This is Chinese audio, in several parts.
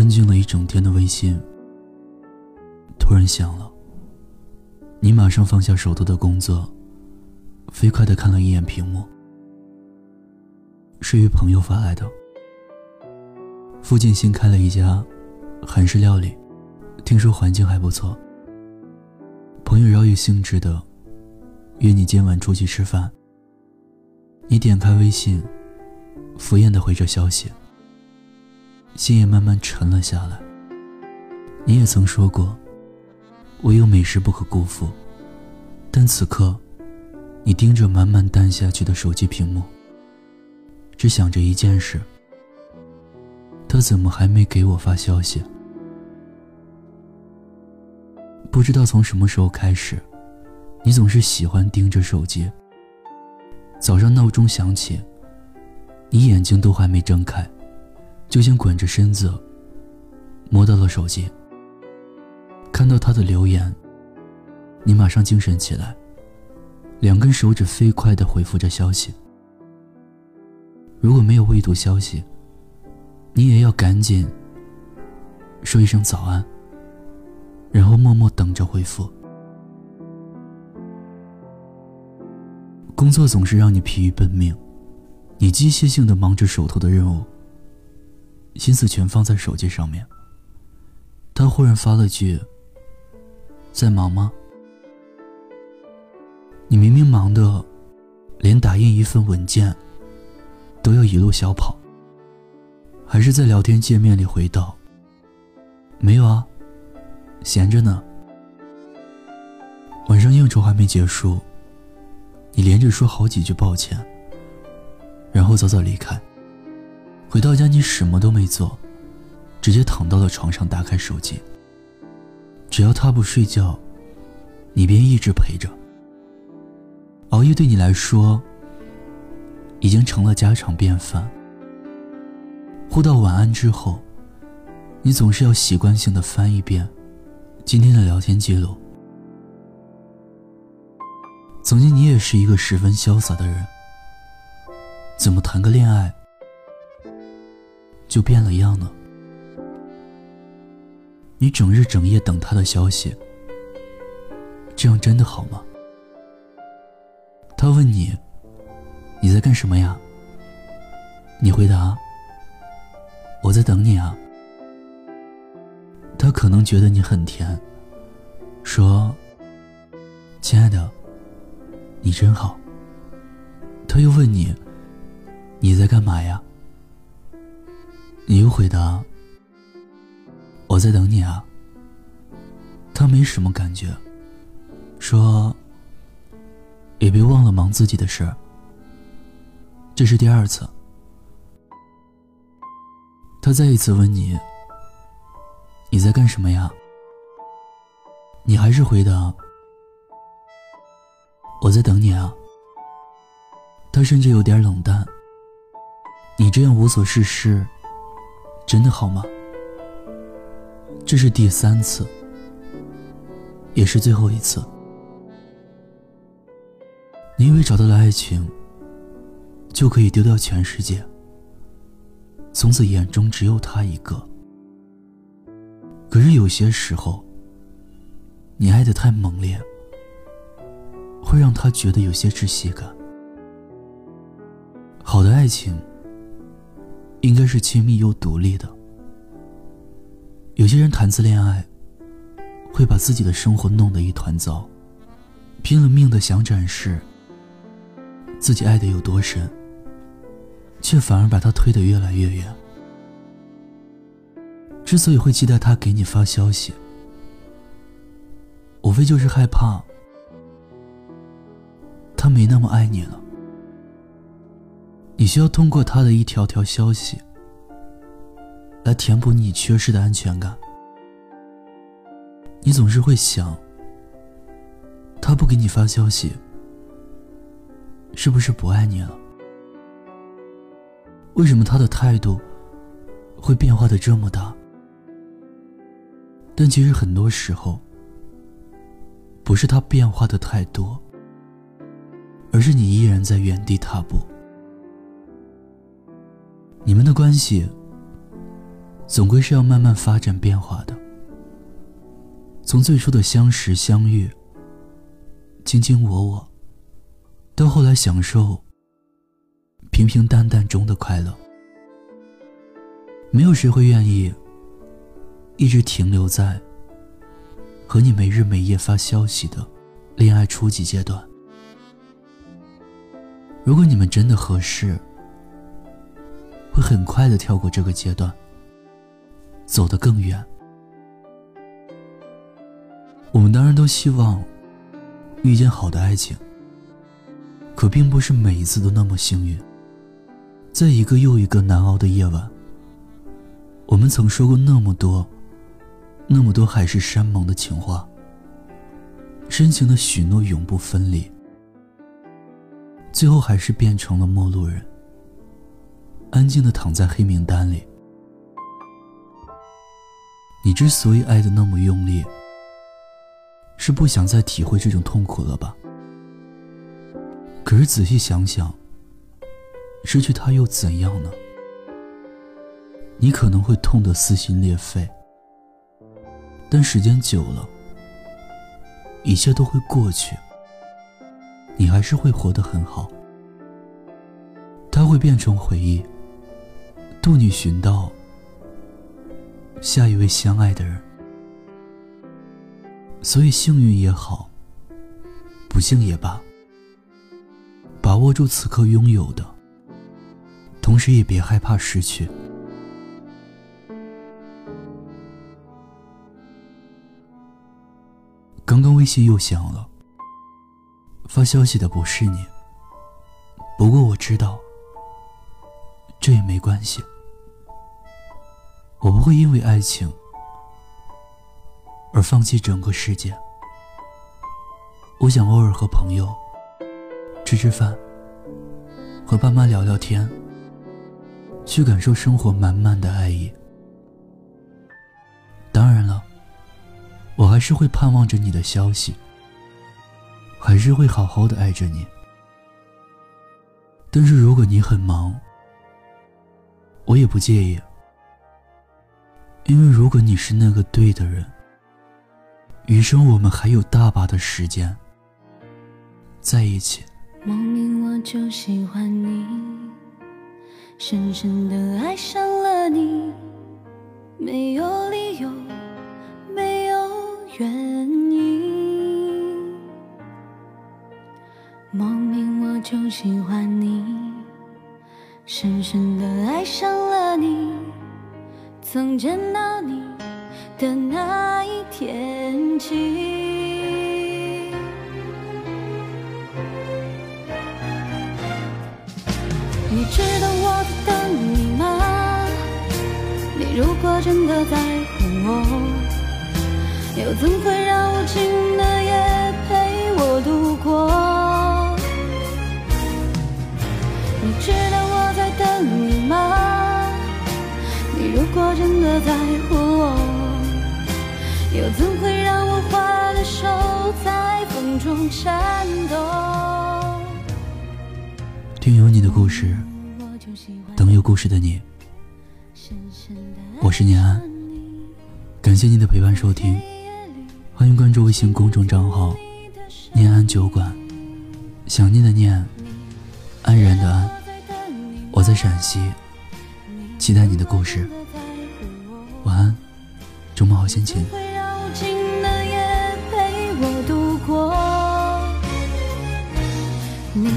安静了一整天的微信，突然响了。你马上放下手头的工作，飞快的看了一眼屏幕，是与朋友发来的。附近新开了一家韩式料理，听说环境还不错。朋友饶有兴致的约你今晚出去吃饭。你点开微信，敷衍的回着消息，心也慢慢沉了下来。你也曾说过。唯有美食不可辜负，但此刻，你盯着慢慢淡下去的手机屏幕，只想着一件事：他怎么还没给我发消息？不知道从什么时候开始，你总是喜欢盯着手机。早上闹钟响起，你眼睛都还没睁开，就先滚着身子摸到了手机。看到他的留言，你马上精神起来，两根手指飞快地回复着消息。如果没有未读消息，你也要赶紧说一声早安，然后默默等着回复。工作总是让你疲于奔命，你机械性的忙着手头的任务，心思全放在手机上面。他忽然发了句。在忙吗？你明明忙的，连打印一份文件都要一路小跑，还是在聊天界面里回道：“没有啊，闲着呢。”晚上应酬还没结束，你连着说好几句抱歉，然后早早离开。回到家，你什么都没做，直接躺到了床上，打开手机。只要他不睡觉，你便一直陪着。熬夜对你来说已经成了家常便饭。互道晚安之后，你总是要习惯性的翻一遍今天的聊天记录。曾经你也是一个十分潇洒的人，怎么谈个恋爱就变了样呢？你整日整夜等他的消息，这样真的好吗？他问你：“你在干什么呀？”你回答：“我在等你啊。”他可能觉得你很甜，说：“亲爱的，你真好。”他又问你：“你在干嘛呀？”你又回答。我在等你啊。他没什么感觉，说：“也别忘了忙自己的事。”这是第二次，他再一次问你：“你在干什么呀？”你还是回答：“我在等你啊。”他甚至有点冷淡：“你这样无所事事，真的好吗？”这是第三次，也是最后一次。你以为找到了爱情，就可以丢掉全世界，从此眼中只有他一个。可是有些时候，你爱的太猛烈，会让他觉得有些窒息感。好的爱情，应该是亲密又独立的。有些人谈次恋爱，会把自己的生活弄得一团糟，拼了命的想展示自己爱的有多深，却反而把他推得越来越远。之所以会期待他给你发消息，无非就是害怕他没那么爱你了。你需要通过他的一条条消息。来填补你缺失的安全感。你总是会想，他不给你发消息，是不是不爱你了？为什么他的态度会变化的这么大？但其实很多时候，不是他变化的太多，而是你依然在原地踏步。你们的关系。总归是要慢慢发展变化的。从最初的相识相遇、卿卿我我，到后来享受平平淡淡中的快乐，没有谁会愿意一直停留在和你没日没夜发消息的恋爱初级阶段。如果你们真的合适，会很快的跳过这个阶段，走得更远。我们当然都希望遇见好的爱情，可并不是每一次都那么幸运。在一个又一个难熬的夜晚，我们曾说过那么多、那么多海誓山盟的情话，深情的许诺永不分离，最后还是变成了陌路人。安静的躺在黑名单里。你之所以爱的那么用力，是不想再体会这种痛苦了吧？可是仔细想想，失去他又怎样呢？你可能会痛得撕心裂肺，但时间久了，一切都会过去，你还是会活得很好。他会变成回忆。渡你寻到下一位相爱的人，所以幸运也好，不幸也罢，把握住此刻拥有的，同时也别害怕失去。刚刚微信又响了，发消息的不是你，不过我知道。这也没关系，我不会因为爱情而放弃整个世界。我想偶尔和朋友吃吃饭，和爸妈聊聊天，去感受生活满满的爱意。当然了，我还是会盼望着你的消息，还是会好好的爱着你。但是如果你很忙，我也不介意，因为如果你是那个对的人，余生我们还有大把的时间在一起。莫名我就喜欢你，深深的爱上了你，没有理由，没有原因。莫名我就喜欢你。深深的爱上了你，从见到你的那一天起。你知道我在等你吗？你如果真的在乎我，又怎会让无情的果真的在乎我，又怎会让我花的手在风中颤抖？听有你的故事，等有故事的你。我是念安，感谢你的陪伴收听，欢迎关注微信公众账号“念安酒馆”，想念的念，安然的安。我在陕西，期待你的故事。晚安，周末好心情。你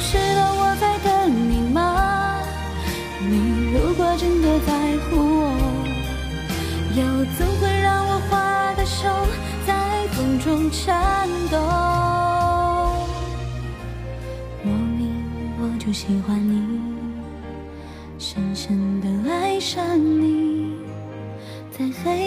知道我在等你吗？你如果真的在乎我，又怎会让我花的手在风中颤抖？莫名我就喜欢你。深深的爱上你，在黑